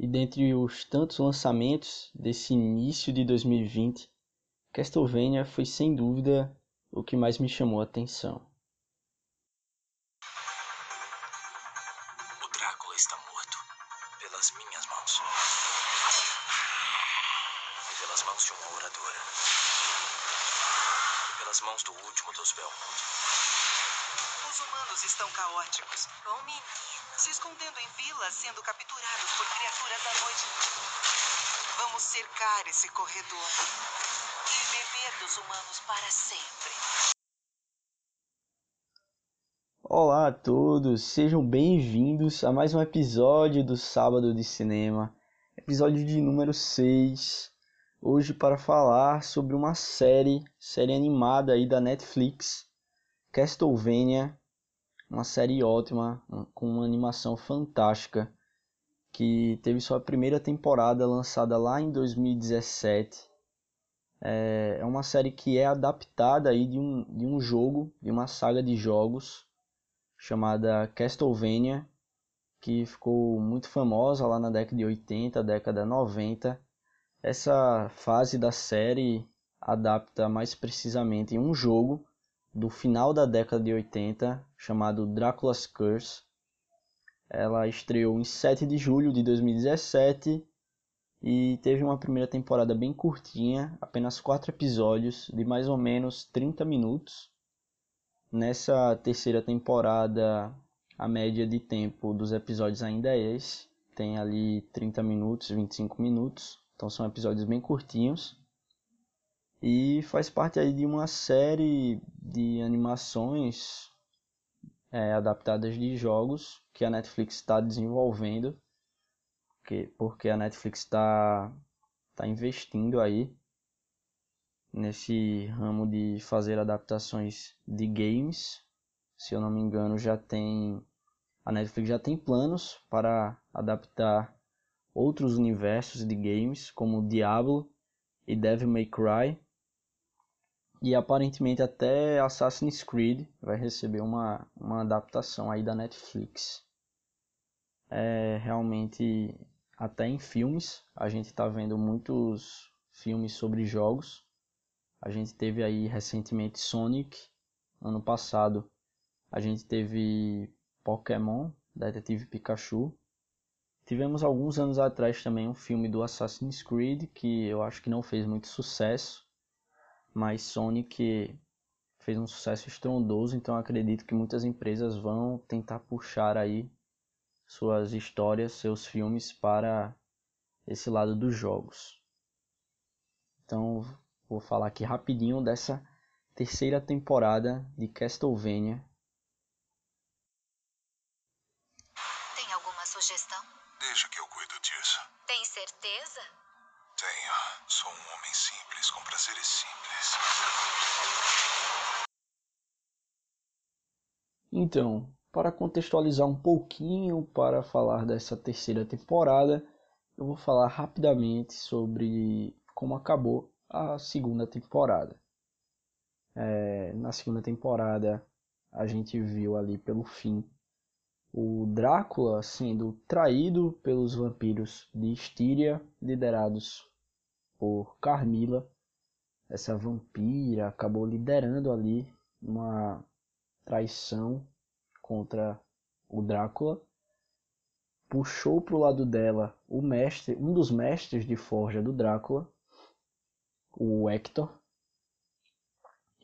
E dentre os tantos lançamentos desse início de 2020, Castlevania foi sem dúvida o que mais me chamou a atenção. Olá a todos, sejam bem-vindos a mais um episódio do Sábado de Cinema, episódio de número 6. Hoje para falar sobre uma série, série animada aí da Netflix, Castlevania, uma série ótima, com uma animação fantástica, que teve sua primeira temporada lançada lá em 2017. É, é uma série que é adaptada aí de um, de um jogo, de uma saga de jogos, chamada Castlevania, que ficou muito famosa lá na década de 80, década 90. Essa fase da série adapta mais precisamente um jogo do final da década de 80, chamado Dracula's Curse. Ela estreou em 7 de julho de 2017 e teve uma primeira temporada bem curtinha, apenas 4 episódios de mais ou menos 30 minutos. Nessa terceira temporada, a média de tempo dos episódios ainda é esse, tem ali 30 minutos, 25 minutos, então são episódios bem curtinhos. E faz parte aí de uma série de animações é, adaptadas de jogos que a Netflix está desenvolvendo, porque, porque a Netflix está tá investindo aí nesse ramo de fazer adaptações de games. Se eu não me engano, já tem a Netflix já tem planos para adaptar outros universos de games como Diablo e Devil May Cry e aparentemente até Assassin's Creed vai receber uma, uma adaptação aí da Netflix. É, realmente, até em filmes, a gente está vendo muitos filmes sobre jogos. A gente teve aí recentemente Sonic, ano passado a gente teve Pokémon, Detetive Pikachu. Tivemos alguns anos atrás também um filme do Assassin's Creed que eu acho que não fez muito sucesso mas Sonic fez um sucesso estrondoso, então acredito que muitas empresas vão tentar puxar aí suas histórias, seus filmes para esse lado dos jogos. Então, vou falar aqui rapidinho dessa terceira temporada de Castlevania. Tem alguma sugestão? Deixa que eu cuido disso. Tem certeza? Tenho. Sou um homem simples, com prazeres simples. Então, para contextualizar um pouquinho, para falar dessa terceira temporada, eu vou falar rapidamente sobre como acabou a segunda temporada. É, na segunda temporada, a gente viu ali pelo fim o Drácula sendo traído pelos vampiros de Estíria, liderados por Carmila. Essa vampira acabou liderando ali uma traição contra o Drácula. Puxou para o lado dela o mestre, um dos mestres de forja do Drácula, o Hector.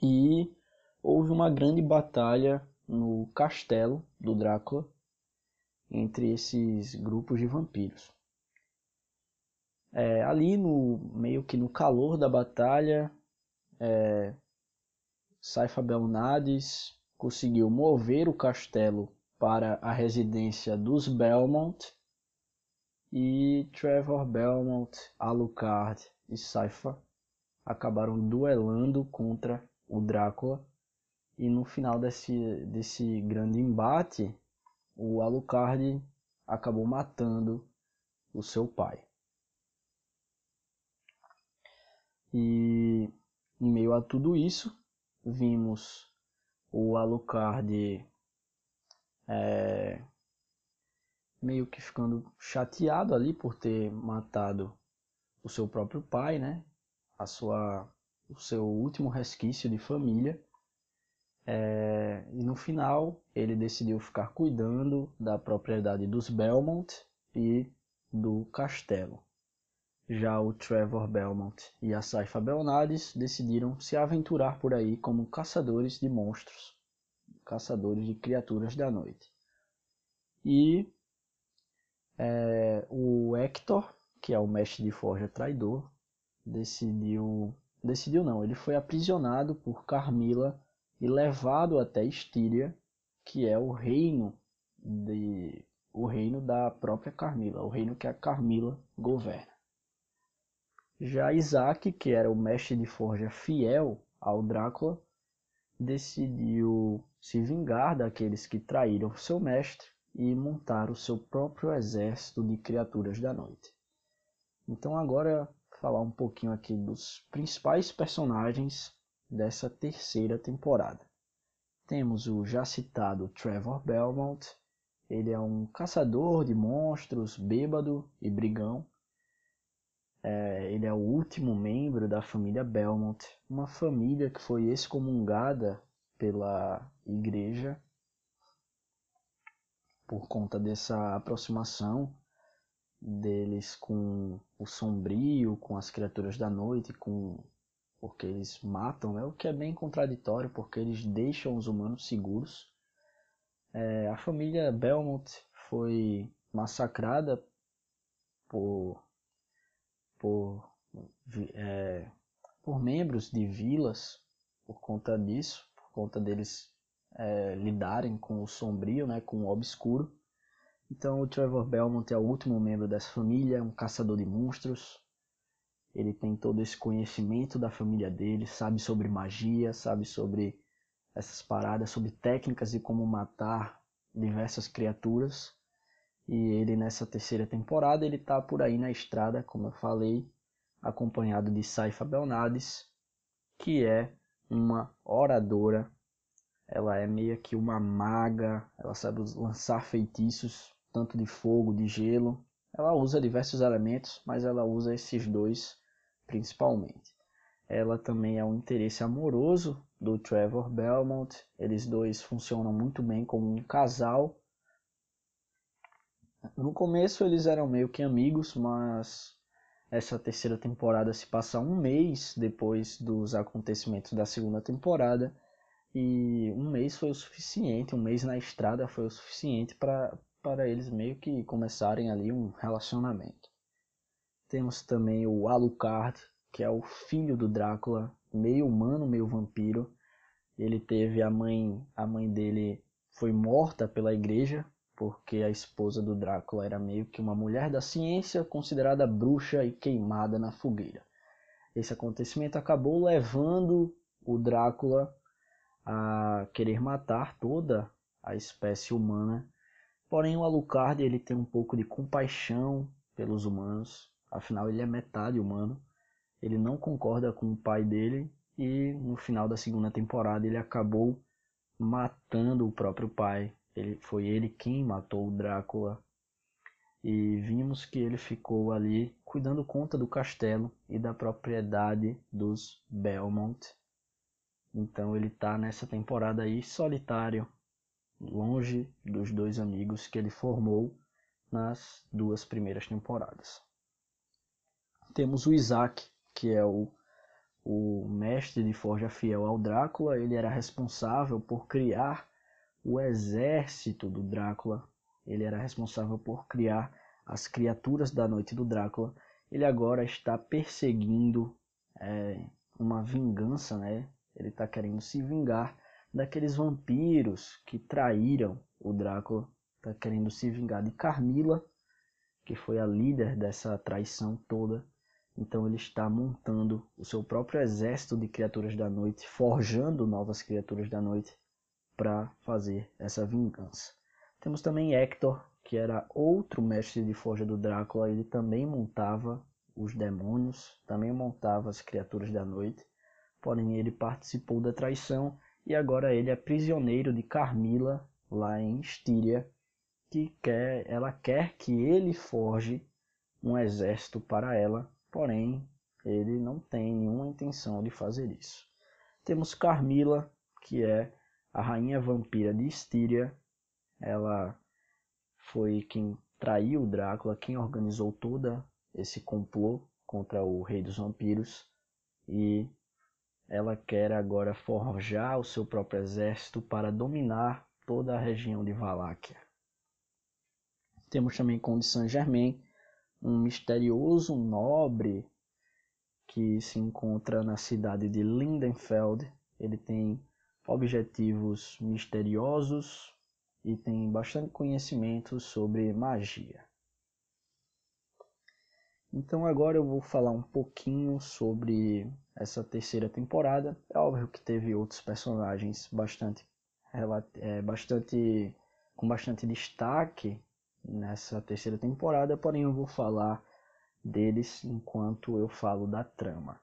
E houve uma grande batalha no castelo do Drácula entre esses grupos de vampiros. É, ali no meio que no calor da batalha, é, Saifa Belnades conseguiu mover o castelo para a residência dos Belmont e Trevor Belmont, Alucard e Saifa acabaram duelando contra o Drácula e no final desse, desse grande embate o Alucard acabou matando o seu pai. E em meio a tudo isso, vimos o Alucard é, meio que ficando chateado ali por ter matado o seu próprio pai, né? A sua, o seu último resquício de família. É, e no final ele decidiu ficar cuidando da propriedade dos Belmont e do castelo. Já o Trevor Belmont e a Saifa Belnades decidiram se aventurar por aí como caçadores de monstros, caçadores de criaturas da noite. E é, o Hector, que é o mestre de forja traidor, decidiu. Decidiu não, ele foi aprisionado por Carmila e levado até Estíria, que é o reino de o reino da própria Carmila, o reino que a Carmila governa. Já Isaac, que era o mestre de forja fiel ao Drácula, decidiu se vingar daqueles que traíram seu mestre e montar o seu próprio exército de criaturas da noite. Então agora falar um pouquinho aqui dos principais personagens dessa terceira temporada. Temos o já citado Trevor Belmont, ele é um caçador de monstros, bêbado e brigão. É, ele é o último membro da família Belmont, uma família que foi excomungada pela igreja por conta dessa aproximação deles com o sombrio, com as criaturas da noite, com porque eles matam, né? o que é bem contraditório, porque eles deixam os humanos seguros. É, a família Belmont foi massacrada por, por, é, por membros de vilas por conta disso, por conta deles é, lidarem com o sombrio, né, com o obscuro. Então o Trevor Belmont é o último membro dessa família, um caçador de monstros. Ele tem todo esse conhecimento da família dele, sabe sobre magia, sabe sobre essas paradas, sobre técnicas de como matar diversas criaturas. E ele nessa terceira temporada ele tá por aí na estrada, como eu falei, acompanhado de Saifa Belnades, que é uma oradora ela é meio que uma maga, ela sabe lançar feitiços, tanto de fogo, de gelo. Ela usa diversos elementos, mas ela usa esses dois principalmente. Ela também é um interesse amoroso do Trevor Belmont. Eles dois funcionam muito bem como um casal. No começo eles eram meio que amigos, mas essa terceira temporada se passa um mês depois dos acontecimentos da segunda temporada e um mês foi o suficiente, um mês na estrada foi o suficiente para eles meio que começarem ali um relacionamento. Temos também o Alucard, que é o filho do Drácula, meio humano, meio vampiro. Ele teve a mãe, a mãe dele foi morta pela igreja, porque a esposa do Drácula era meio que uma mulher da ciência, considerada bruxa e queimada na fogueira. Esse acontecimento acabou levando o Drácula a querer matar toda a espécie humana. Porém, o Alucard ele tem um pouco de compaixão pelos humanos, afinal ele é metade humano. Ele não concorda com o pai dele e no final da segunda temporada ele acabou matando o próprio pai. Ele foi ele quem matou o Drácula. E vimos que ele ficou ali cuidando conta do castelo e da propriedade dos Belmont, então ele está nessa temporada aí solitário, longe dos dois amigos que ele formou nas duas primeiras temporadas. Temos o Isaac, que é o, o mestre de forja fiel ao Drácula. Ele era responsável por criar o exército do Drácula. Ele era responsável por criar as criaturas da noite do Drácula. Ele agora está perseguindo é, uma vingança, né? Ele está querendo se vingar daqueles vampiros que traíram o Drácula. Está querendo se vingar de Carmila, que foi a líder dessa traição toda. Então ele está montando o seu próprio exército de criaturas da noite, forjando novas criaturas da noite para fazer essa vingança. Temos também Hector, que era outro mestre de forja do Drácula. Ele também montava os demônios, também montava as criaturas da noite porém ele participou da traição e agora ele é prisioneiro de Carmila, lá em Estíria, que quer, ela quer que ele forge um exército para ela, porém ele não tem nenhuma intenção de fazer isso. Temos Carmila, que é a rainha vampira de Estíria. Ela foi quem traiu o Drácula, quem organizou toda esse complô contra o rei dos vampiros e ela quer agora forjar o seu próprio exército para dominar toda a região de Valáquia. Temos também Conde Saint-Germain, um misterioso nobre que se encontra na cidade de Lindenfeld. Ele tem objetivos misteriosos e tem bastante conhecimento sobre magia. Então agora eu vou falar um pouquinho sobre essa terceira temporada. É óbvio que teve outros personagens bastante, é, bastante com bastante destaque nessa terceira temporada, porém eu vou falar deles enquanto eu falo da trama.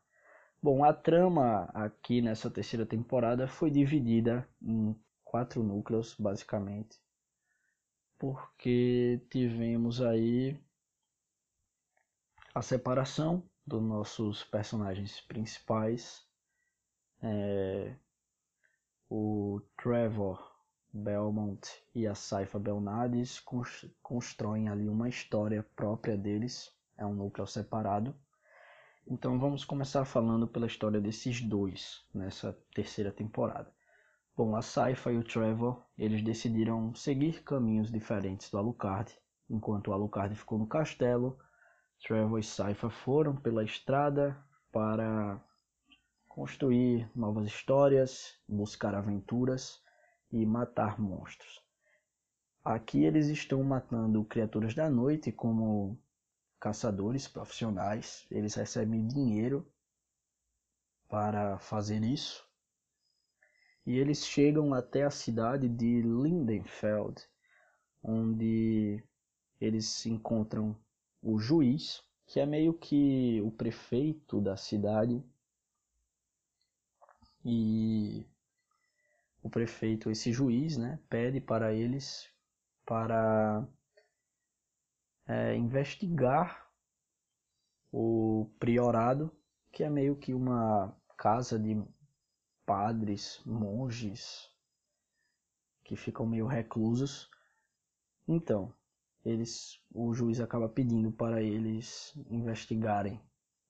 Bom, a trama aqui nessa terceira temporada foi dividida em quatro núcleos, basicamente, porque tivemos aí a separação dos nossos personagens principais, é, o Trevor Belmont e a Saifa Belnades constroem ali uma história própria deles, é um núcleo separado. Então vamos começar falando pela história desses dois nessa terceira temporada. Bom, a Saifa e o Trevor, eles decidiram seguir caminhos diferentes do Alucard. Enquanto o Alucard ficou no castelo, Trevor e Saifa foram pela estrada para construir novas histórias, buscar aventuras e matar monstros. Aqui eles estão matando criaturas da noite como caçadores profissionais. Eles recebem dinheiro para fazer isso. E eles chegam até a cidade de Lindenfeld, onde eles encontram o juiz, que é meio que o prefeito da cidade. E o prefeito, esse juiz, né, pede para eles para é, investigar o priorado, que é meio que uma casa de padres, monges que ficam meio reclusos. Então, eles, o juiz acaba pedindo para eles investigarem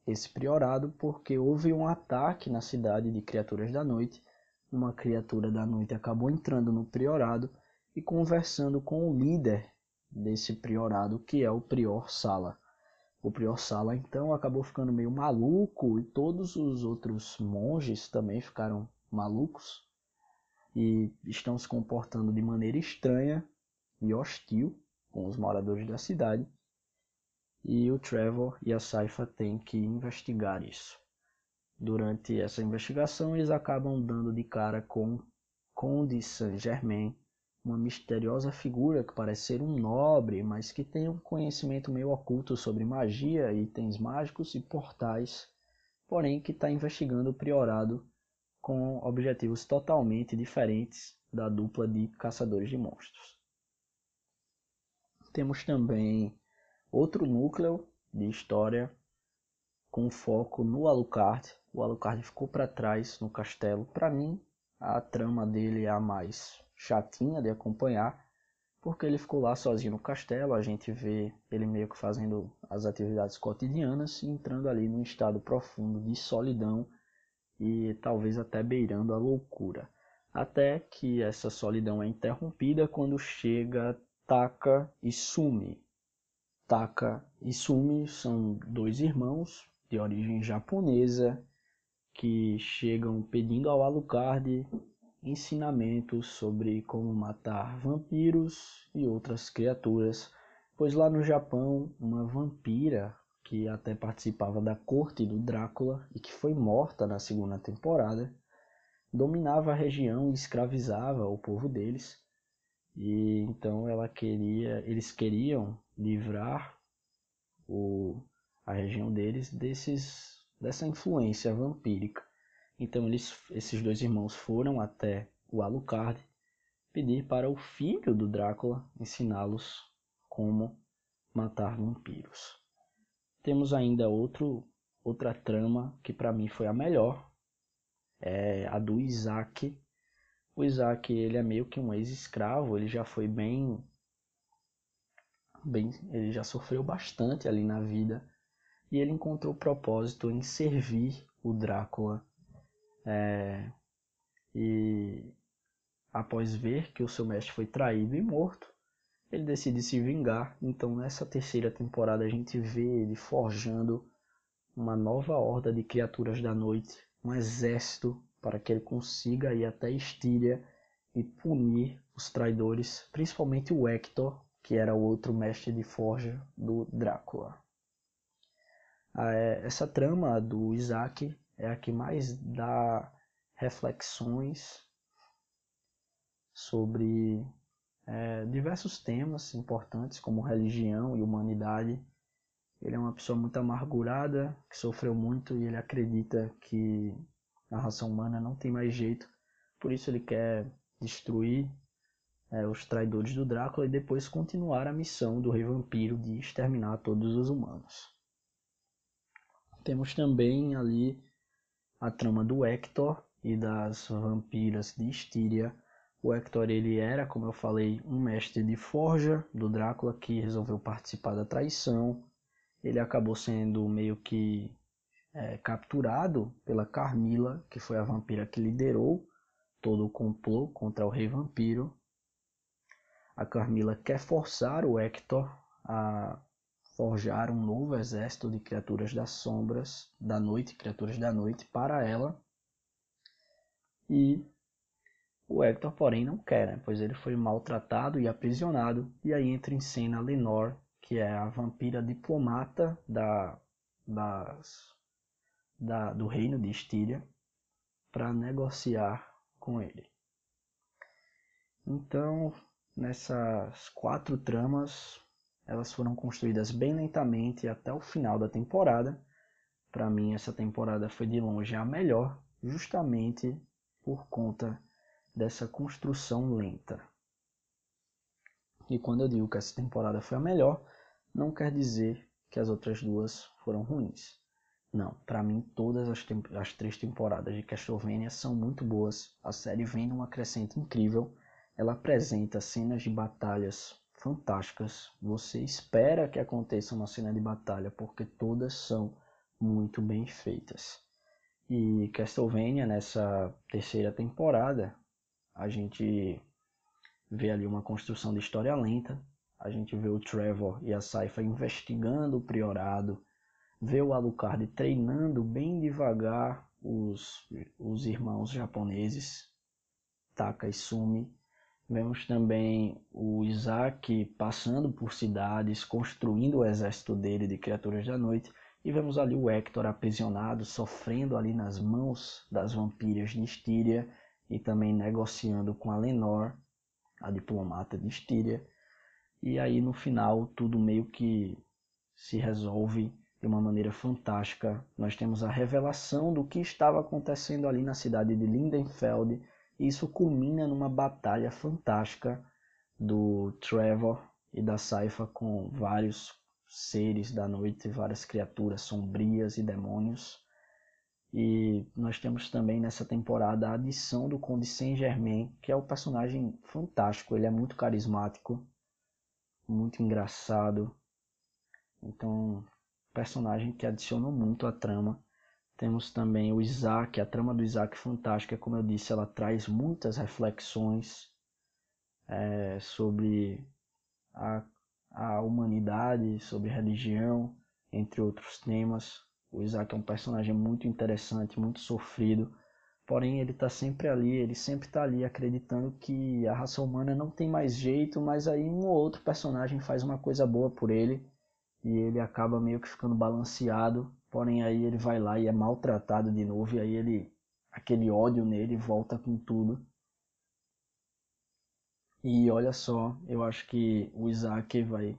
esse priorado porque houve um ataque na cidade de criaturas da noite uma criatura da noite acabou entrando no priorado e conversando com o líder desse priorado, que é o prior Sala. O prior Sala então acabou ficando meio maluco e todos os outros monges também ficaram malucos e estão se comportando de maneira estranha e hostil com os moradores da cidade. E o Trevor e a Saifa têm que investigar isso. Durante essa investigação, eles acabam dando de cara com Conde Saint-Germain, uma misteriosa figura que parece ser um nobre, mas que tem um conhecimento meio oculto sobre magia, itens mágicos e portais, porém que está investigando o priorado com objetivos totalmente diferentes da dupla de caçadores de monstros. Temos também outro núcleo de história com foco no Alucard, o Alucard ficou para trás no castelo. Para mim, a trama dele é a mais chatinha de acompanhar, porque ele ficou lá sozinho no castelo. A gente vê ele meio que fazendo as atividades cotidianas entrando ali num estado profundo de solidão e talvez até beirando a loucura. Até que essa solidão é interrompida quando chega Taka e Sumi. Taka e Sumi são dois irmãos de origem japonesa que chegam pedindo ao Alucard ensinamentos sobre como matar vampiros e outras criaturas, pois lá no Japão, uma vampira que até participava da corte do Drácula e que foi morta na segunda temporada, dominava a região e escravizava o povo deles. E então ela queria, eles queriam livrar o, a região deles desses dessa influência vampírica. Então eles, esses dois irmãos foram até o Alucard pedir para o filho do Drácula ensiná-los como matar vampiros. Temos ainda outro, outra trama que para mim foi a melhor, é a do Isaac. O Isaac ele é meio que um ex-escravo, ele já foi bem, bem, ele já sofreu bastante ali na vida e ele encontrou propósito em servir o Drácula. É, e após ver que o seu mestre foi traído e morto, ele decide se vingar. Então, nessa terceira temporada, a gente vê ele forjando uma nova horda de criaturas da noite, um exército para que ele consiga ir até Estíria e punir os traidores, principalmente o Hector, que era o outro mestre de forja do Drácula. Ah, é, essa trama do Isaac é a que mais dá reflexões sobre é, diversos temas importantes como religião e humanidade. Ele é uma pessoa muito amargurada, que sofreu muito e ele acredita que a raça humana não tem mais jeito. Por isso ele quer destruir é, os traidores do Drácula e depois continuar a missão do Rei Vampiro de exterminar todos os humanos. Temos também ali a trama do Hector e das vampiras de Estíria, o Hector ele era, como eu falei, um mestre de forja do Drácula que resolveu participar da traição. Ele acabou sendo meio que é, capturado pela Carmila, que foi a vampira que liderou todo o complô contra o rei vampiro. A Carmila quer forçar o Hector a forjar um novo exército de criaturas das sombras, da noite, criaturas da noite, para ela. E o Hector, porém, não quer, né? pois ele foi maltratado e aprisionado, e aí entra em cena Lenore, que é a vampira diplomata da, das, da, do reino de Estíria, para negociar com ele. Então, nessas quatro tramas, elas foram construídas bem lentamente até o final da temporada. Para mim, essa temporada foi de longe a melhor, justamente por conta dessa construção lenta. E quando eu digo que essa temporada foi a melhor, não quer dizer que as outras duas foram ruins. Não, para mim todas as, as, três temporadas de Castlevania são muito boas. A série vem numa crescente incrível. Ela apresenta cenas de batalhas fantásticas. Você espera que aconteça uma cena de batalha porque todas são muito bem feitas. E Castlevania nessa terceira temporada a gente vê ali uma construção de história lenta, a gente vê o Trevor e a Saifa investigando o priorado, vê o Alucard treinando bem devagar os, os irmãos japoneses, Taka e Sumi. Vemos também o Isaac passando por cidades, construindo o exército dele de criaturas da noite. E vemos ali o Hector aprisionado, sofrendo ali nas mãos das vampiras de Styria e também negociando com a Lenor, a diplomata de Estíria. E aí no final tudo meio que se resolve de uma maneira fantástica. Nós temos a revelação do que estava acontecendo ali na cidade de Lindenfeld. E isso culmina numa batalha fantástica do Trevor e da Saifa com vários seres da noite, várias criaturas sombrias e demônios. E nós temos também nessa temporada a adição do Conde Saint-Germain, que é um personagem fantástico. Ele é muito carismático, muito engraçado. Então, personagem que adicionou muito à trama. Temos também o Isaac, a trama do Isaac fantástica, como eu disse, ela traz muitas reflexões é, sobre a, a humanidade, sobre religião, entre outros temas. O Isaac é um personagem muito interessante, muito sofrido, porém ele está sempre ali, ele sempre está ali acreditando que a raça humana não tem mais jeito, mas aí um ou outro personagem faz uma coisa boa por ele e ele acaba meio que ficando balanceado, porém aí ele vai lá e é maltratado de novo e aí ele aquele ódio nele volta com tudo. E olha só, eu acho que o Isaac vai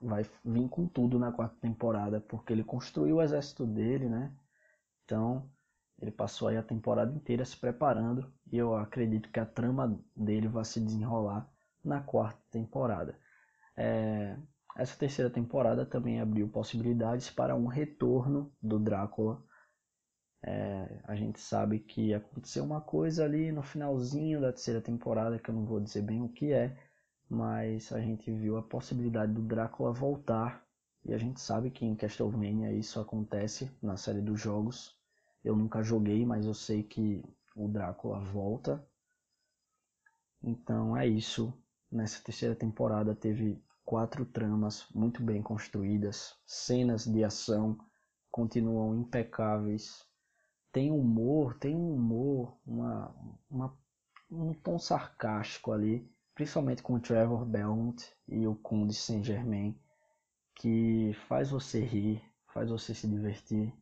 vai vir com tudo na quarta temporada, porque ele construiu o exército dele, né? Então, Ele passou aí a temporada inteira se preparando e eu acredito que a trama dele vai se desenrolar na quarta temporada. É, essa terceira temporada também abriu possibilidades para um retorno do Drácula. É, a gente sabe que aconteceu uma coisa ali no finalzinho da terceira temporada, que eu não vou dizer bem o que é, mas a gente viu a possibilidade do Drácula voltar. E a gente sabe que em Castlevania isso acontece na série dos jogos. Eu nunca joguei, mas eu sei que o Drácula volta. Então é isso. Nessa terceira temporada teve quatro tramas muito bem construídas, cenas de ação continuam impecáveis, tem humor, tem um humor, uma, uma, um tom sarcástico ali, principalmente com o Trevor Belmont e o Conde Saint Germain, que faz você rir, faz você se divertir.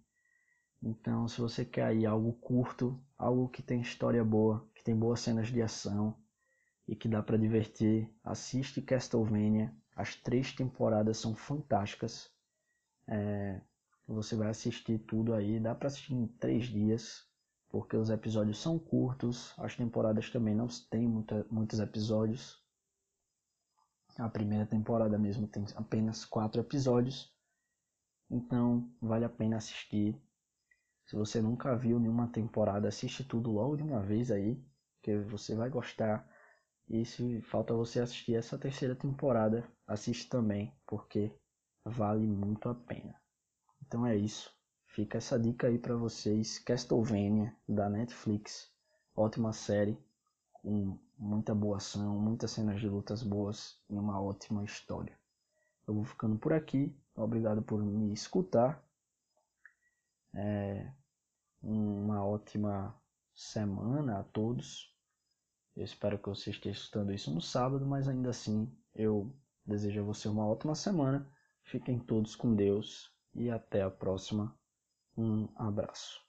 Então, se você quer aí algo curto, algo que tem história boa, que tem boas cenas de ação e que dá para divertir, assiste Castlevania as três temporadas são fantásticas. É, você vai assistir tudo aí. Dá para assistir em três dias, porque os episódios são curtos. As temporadas também não têm muita, muitos episódios. A primeira temporada mesmo tem apenas quatro episódios. Então vale a pena assistir. Se você nunca viu nenhuma temporada, assiste tudo logo de uma vez aí, que você vai gostar. E se falta você assistir essa terceira temporada, assiste também, porque vale muito a pena. Então é isso. Fica essa dica aí para vocês. Castlevania da Netflix. Ótima série, com muita boa ação, muitas cenas de lutas boas e uma ótima história. Eu vou ficando por aqui. Obrigado por me escutar. É uma ótima semana a todos. Eu espero que você esteja escutando isso no sábado, mas ainda assim eu desejo a você uma ótima semana. Fiquem todos com Deus e até a próxima. Um abraço.